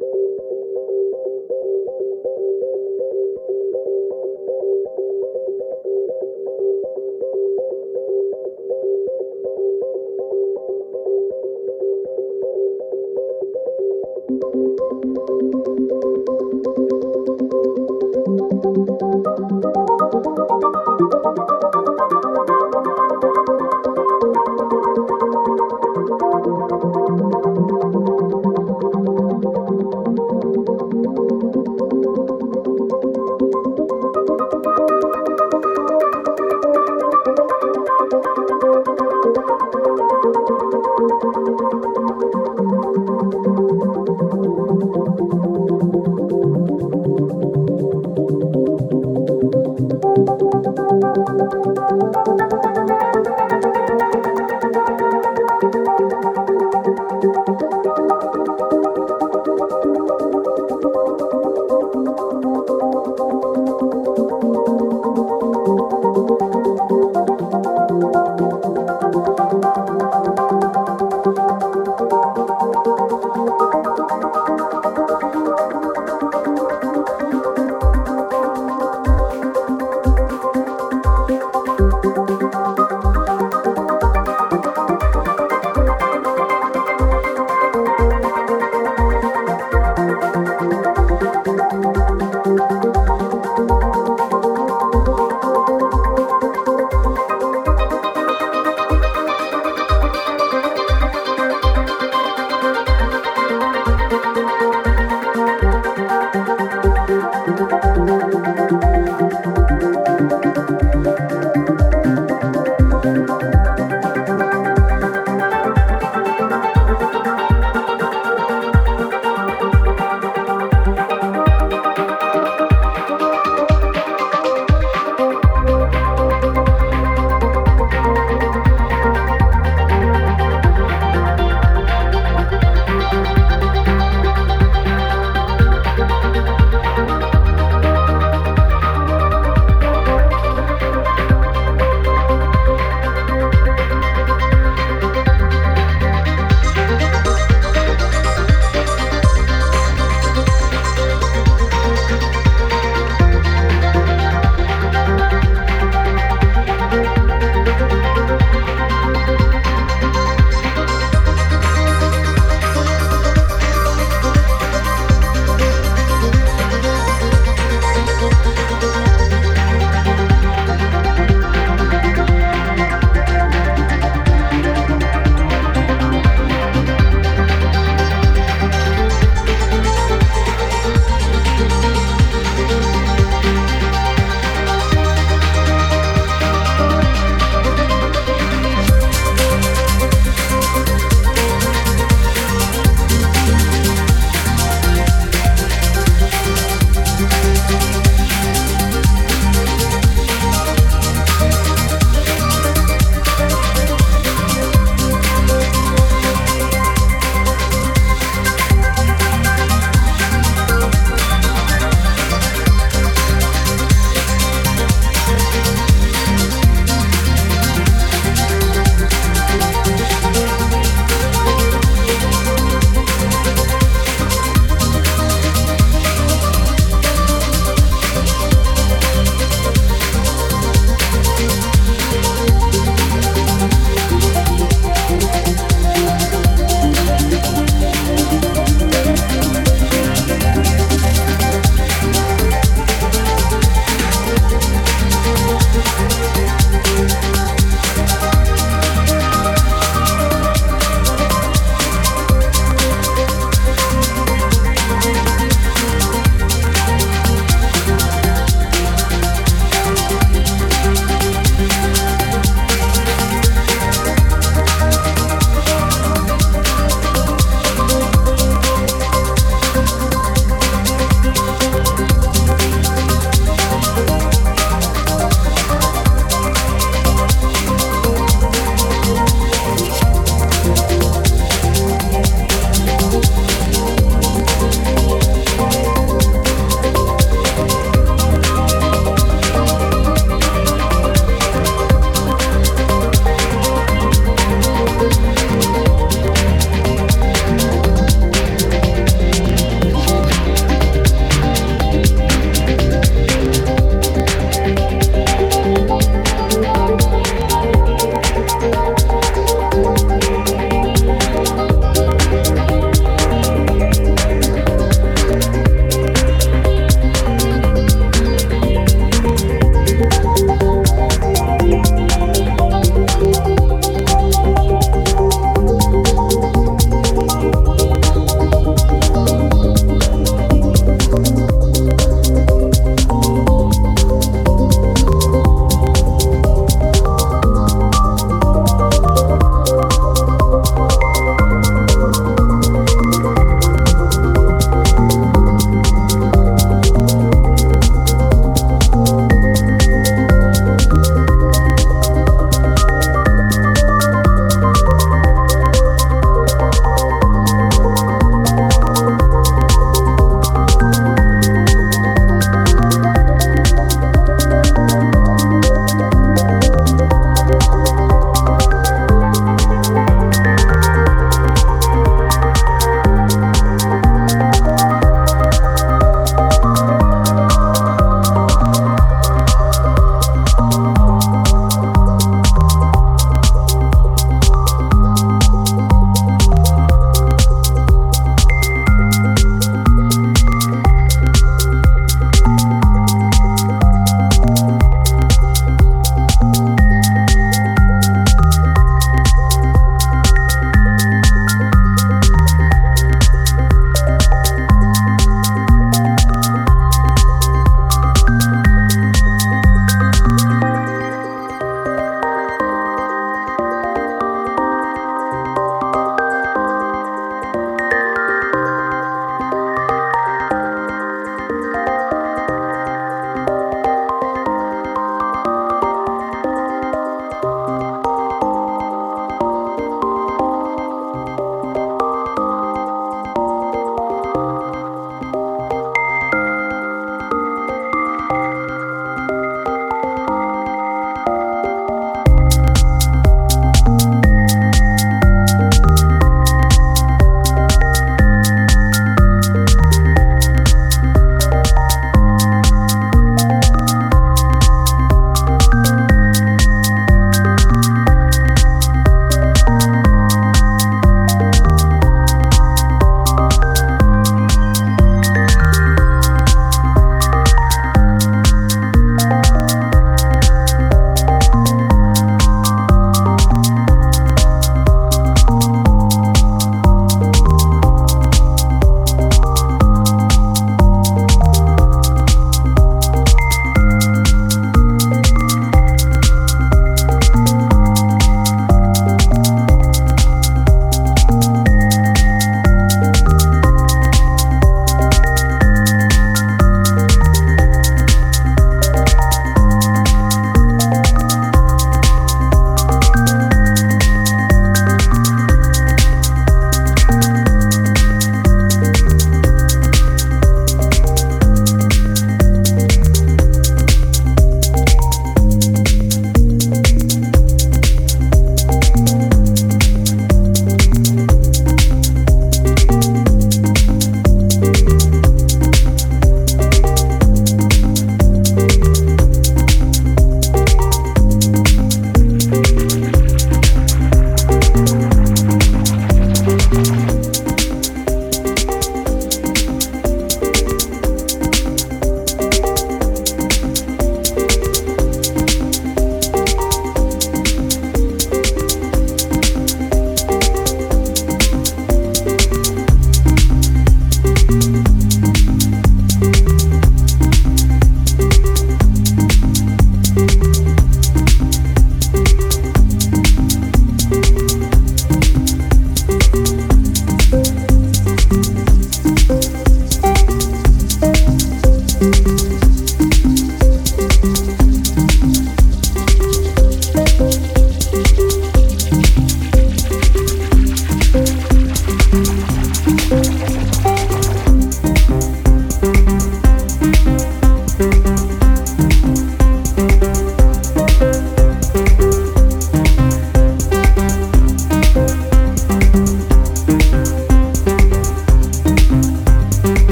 えっ?